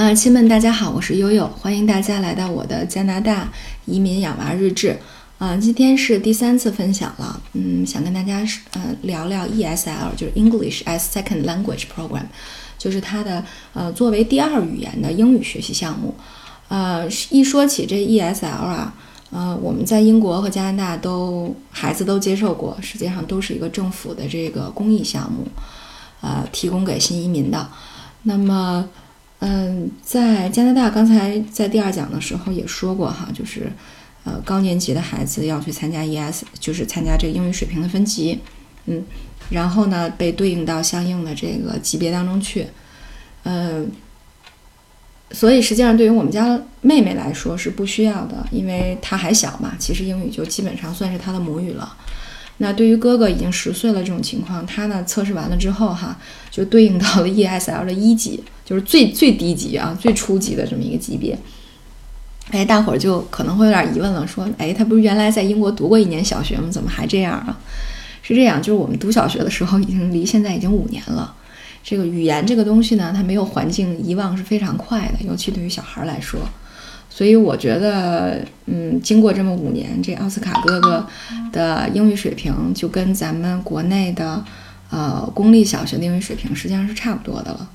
啊，亲们，大家好，我是悠悠，欢迎大家来到我的加拿大移民养娃日志。啊，今天是第三次分享了，嗯，想跟大家呃聊聊 ESL，就是 English as Second Language Program，就是它的呃作为第二语言的英语学习项目。呃，一说起这 ESL 啊，呃，我们在英国和加拿大都孩子都接受过，实际上都是一个政府的这个公益项目，呃，提供给新移民的。那么嗯，在加拿大，刚才在第二讲的时候也说过哈，就是，呃，高年级的孩子要去参加 ES，就是参加这个英语水平的分级，嗯，然后呢被对应到相应的这个级别当中去，呃，所以实际上对于我们家妹妹来说是不需要的，因为她还小嘛，其实英语就基本上算是她的母语了。那对于哥哥已经十岁了这种情况，他呢测试完了之后哈，就对应到了 ESL 的一级，就是最最低级啊，最初级的这么一个级别。哎，大伙儿就可能会有点疑问了，说，哎，他不是原来在英国读过一年小学吗？怎么还这样啊？是这样，就是我们读小学的时候，已经离现在已经五年了。这个语言这个东西呢，它没有环境遗忘是非常快的，尤其对于小孩来说。所以我觉得，嗯，经过这么五年，这奥斯卡哥哥的英语水平就跟咱们国内的，呃，公立小学的英语水平实际上是差不多的了，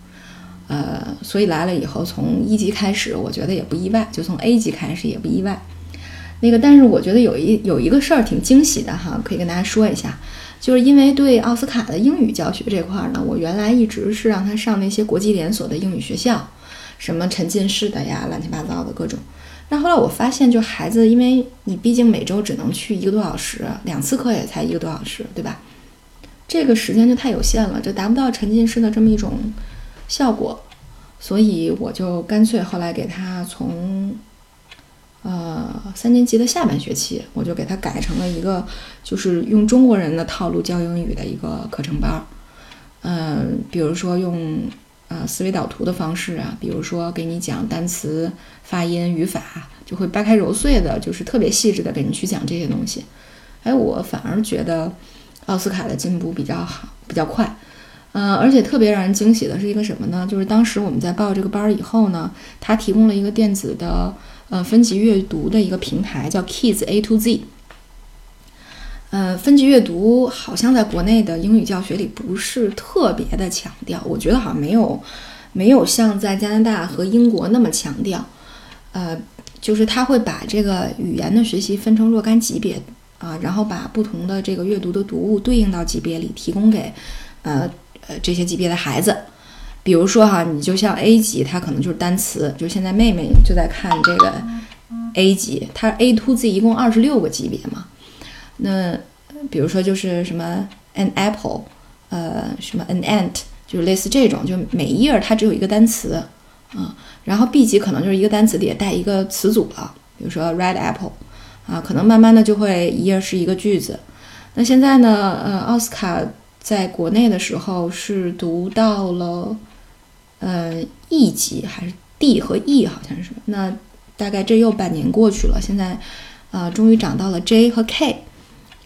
所以来了以后，从一级开始，我觉得也不意外，就从 A 级开始也不意外。那个，但是我觉得有一有一个事儿挺惊喜的哈，可以跟大家说一下，就是因为对奥斯卡的英语教学这块儿呢，我原来一直是让他上那些国际连锁的英语学校。什么沉浸式的呀，乱七八糟的各种。但后来我发现，就孩子，因为你毕竟每周只能去一个多小时，两次课也才一个多小时，对吧？这个时间就太有限了，就达不到沉浸式的这么一种效果。所以我就干脆后来给他从呃三年级的下半学期，我就给他改成了一个就是用中国人的套路教英语的一个课程班儿。嗯，比如说用。呃，思维导图的方式啊，比如说给你讲单词、发音、语法，就会掰开揉碎的，就是特别细致的给你去讲这些东西。哎，我反而觉得奥斯卡的进步比较好，比较快。嗯，而且特别让人惊喜的是一个什么呢？就是当时我们在报这个班儿以后呢，他提供了一个电子的呃分级阅读的一个平台，叫 Kids A to Z。呃，分级阅读好像在国内的英语教学里不是特别的强调，我觉得好像没有，没有像在加拿大和英国那么强调。呃，就是他会把这个语言的学习分成若干级别啊，然后把不同的这个阅读的读物对应到级别里，提供给呃呃这些级别的孩子。比如说哈，你就像 A 级，它可能就是单词，就现在妹妹就在看这个 A 级，它 A to Z 一共二十六个级别嘛。那比如说就是什么 an apple，呃，什么 an ant，就是类似这种，就每一页它只有一个单词，嗯，然后 B 级可能就是一个单词里带一个词组了，比如说 red apple，啊，可能慢慢的就会一页是一个句子。那现在呢，呃，奥斯卡在国内的时候是读到了，呃，E 级还是 D 和 E 好像是，那大概这又半年过去了，现在，呃，终于涨到了 J 和 K。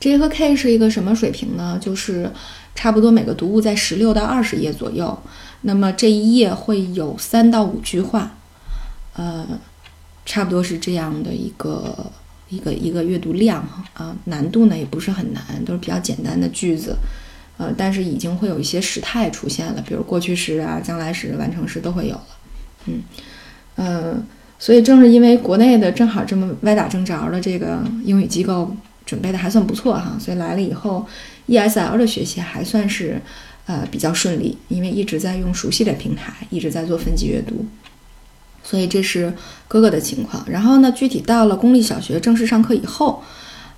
J 和 K 是一个什么水平呢？就是差不多每个读物在十六到二十页左右，那么这一页会有三到五句话，呃，差不多是这样的一个一个一个阅读量啊，难度呢也不是很难，都是比较简单的句子，呃，但是已经会有一些时态出现了，比如过去时啊、将来时、完成时都会有了，嗯呃，所以正是因为国内的正好这么歪打正着的这个英语机构。准备的还算不错哈，所以来了以后，ESL 的学习还算是，呃，比较顺利，因为一直在用熟悉的平台，一直在做分级阅读，所以这是哥哥的情况。然后呢，具体到了公立小学正式上课以后，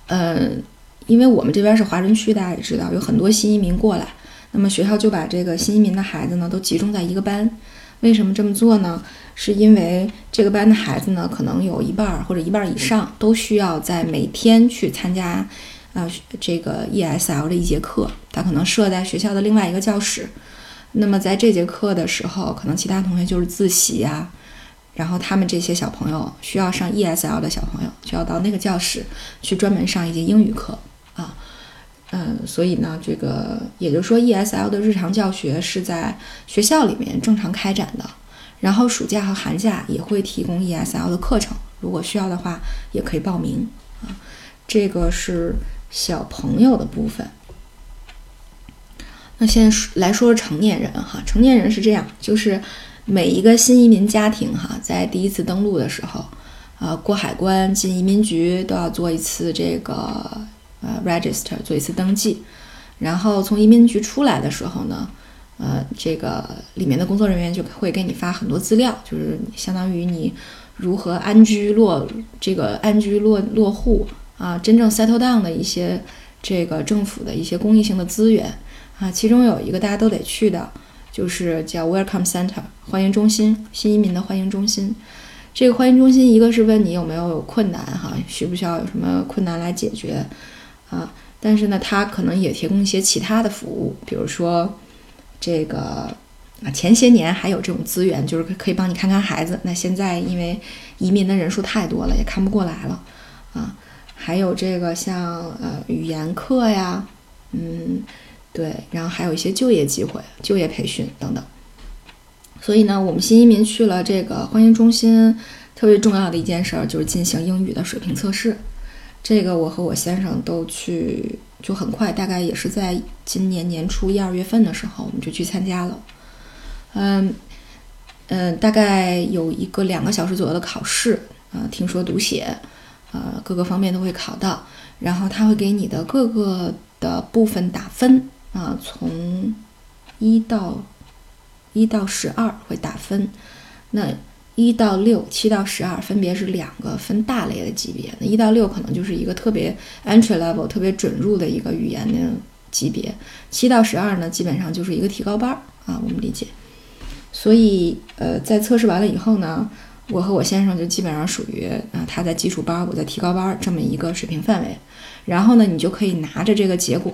呃，因为我们这边是华人区，大家也知道，有很多新移民过来，那么学校就把这个新移民的孩子呢都集中在一个班。为什么这么做呢？是因为这个班的孩子呢，可能有一半儿或者一半儿以上都需要在每天去参加，呃，这个 ESL 的一节课。他可能设在学校的另外一个教室。那么在这节课的时候，可能其他同学就是自习啊，然后他们这些小朋友需要上 ESL 的小朋友，就要到那个教室去专门上一节英语课。嗯，所以呢，这个也就是说，ESL 的日常教学是在学校里面正常开展的，然后暑假和寒假也会提供 ESL 的课程，如果需要的话也可以报名啊。这个是小朋友的部分。那现在来说说成年人哈，成年人是这样，就是每一个新移民家庭哈，在第一次登陆的时候，啊，过海关进移民局都要做一次这个呃 register，做一次登记，然后从移民局出来的时候呢。呃，这个里面的工作人员就会给你发很多资料，就是相当于你如何安居落这个安居落落户啊，真正 settle down 的一些这个政府的一些公益性的资源啊，其中有一个大家都得去的，就是叫 Welcome Center 欢迎中心，新移民的欢迎中心。这个欢迎中心一个是问你有没有困难哈，需不需要有什么困难来解决啊？但是呢，它可能也提供一些其他的服务，比如说。这个啊，前些年还有这种资源，就是可以帮你看看孩子。那现在因为移民的人数太多了，也看不过来了啊。还有这个像呃语言课呀，嗯，对，然后还有一些就业机会、就业培训等等。所以呢，我们新移民去了这个欢迎中心，特别重要的一件事儿就是进行英语的水平测试。这个我和我先生都去。就很快，大概也是在今年年初一二月份的时候，我们就去参加了。嗯嗯，大概有一个两个小时左右的考试啊，听说读写，呃，各个方面都会考到。然后他会给你的各个的部分打分啊，从一到一到十二会打分。那一到六，七到十二，分别是两个分大类的级别。那一到六可能就是一个特别 entry level、特别准入的一个语言的级别。七到十二呢，基本上就是一个提高班儿啊，我们理解。所以，呃，在测试完了以后呢，我和我先生就基本上属于啊，他在基础班，我在提高班这么一个水平范围。然后呢，你就可以拿着这个结果，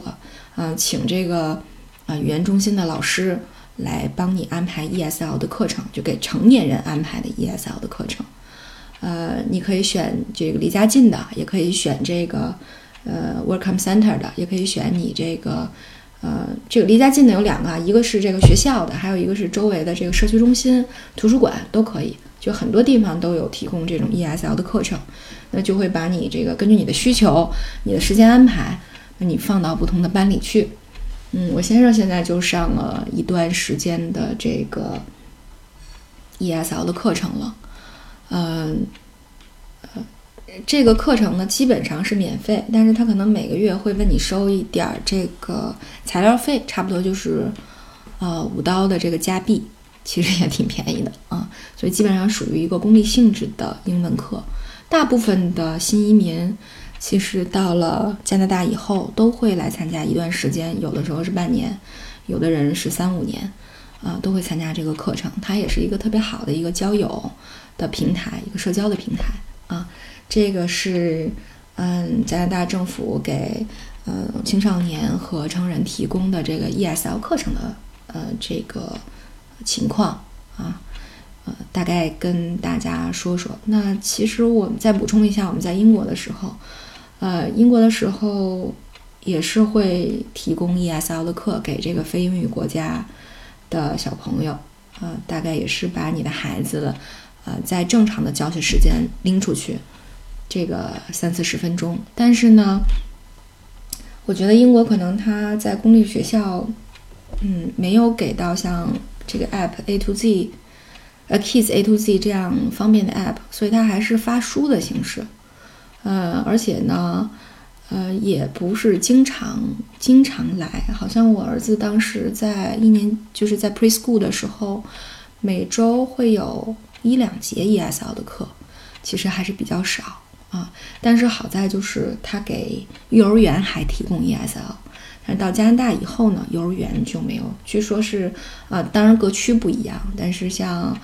嗯，请这个啊语言中心的老师。来帮你安排 ESL 的课程，就给成年人安排的 ESL 的课程。呃，你可以选这个离家近的，也可以选这个呃 Welcome Center 的，也可以选你这个呃这个离家近的有两个，一个是这个学校的，还有一个是周围的这个社区中心、图书馆都可以，就很多地方都有提供这种 ESL 的课程。那就会把你这个根据你的需求、你的时间安排，那你放到不同的班里去。嗯，我先生现在就上了一段时间的这个 ESL 的课程了，嗯，呃，这个课程呢基本上是免费，但是他可能每个月会问你收一点儿这个材料费，差不多就是呃五刀的这个加币，其实也挺便宜的啊，所以基本上属于一个公立性质的英文课，大部分的新移民。其实到了加拿大以后，都会来参加一段时间，有的时候是半年，有的人是三五年，啊，都会参加这个课程。它也是一个特别好的一个交友的平台，一个社交的平台啊。这个是嗯，加拿大政府给嗯青少年和成人提供的这个 ESL 课程的呃这个情况啊。呃大概跟大家说说。那其实我们再补充一下，我们在英国的时候，呃，英国的时候也是会提供 ESL 的课给这个非英语国家的小朋友。呃，大概也是把你的孩子，呃，在正常的教学时间拎出去，这个三四十分钟。但是呢，我觉得英国可能他在公立学校，嗯，没有给到像这个 App A to Z。呃，Kids A to Z 这样方便的 App，所以它还是发书的形式，呃，而且呢，呃，也不是经常经常来，好像我儿子当时在一年就是在 Preschool 的时候，每周会有一两节 ESL 的课，其实还是比较少啊。但是好在就是他给幼儿园还提供 ESL，但到加拿大以后呢，幼儿园就没有，据说是，呃，当然各区不一样，但是像。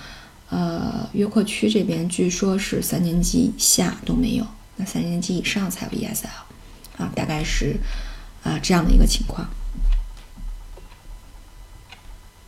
呃，约克区这边据说是三年级以下都没有，那三年级以上才有 ESL，啊，大概是啊这样的一个情况。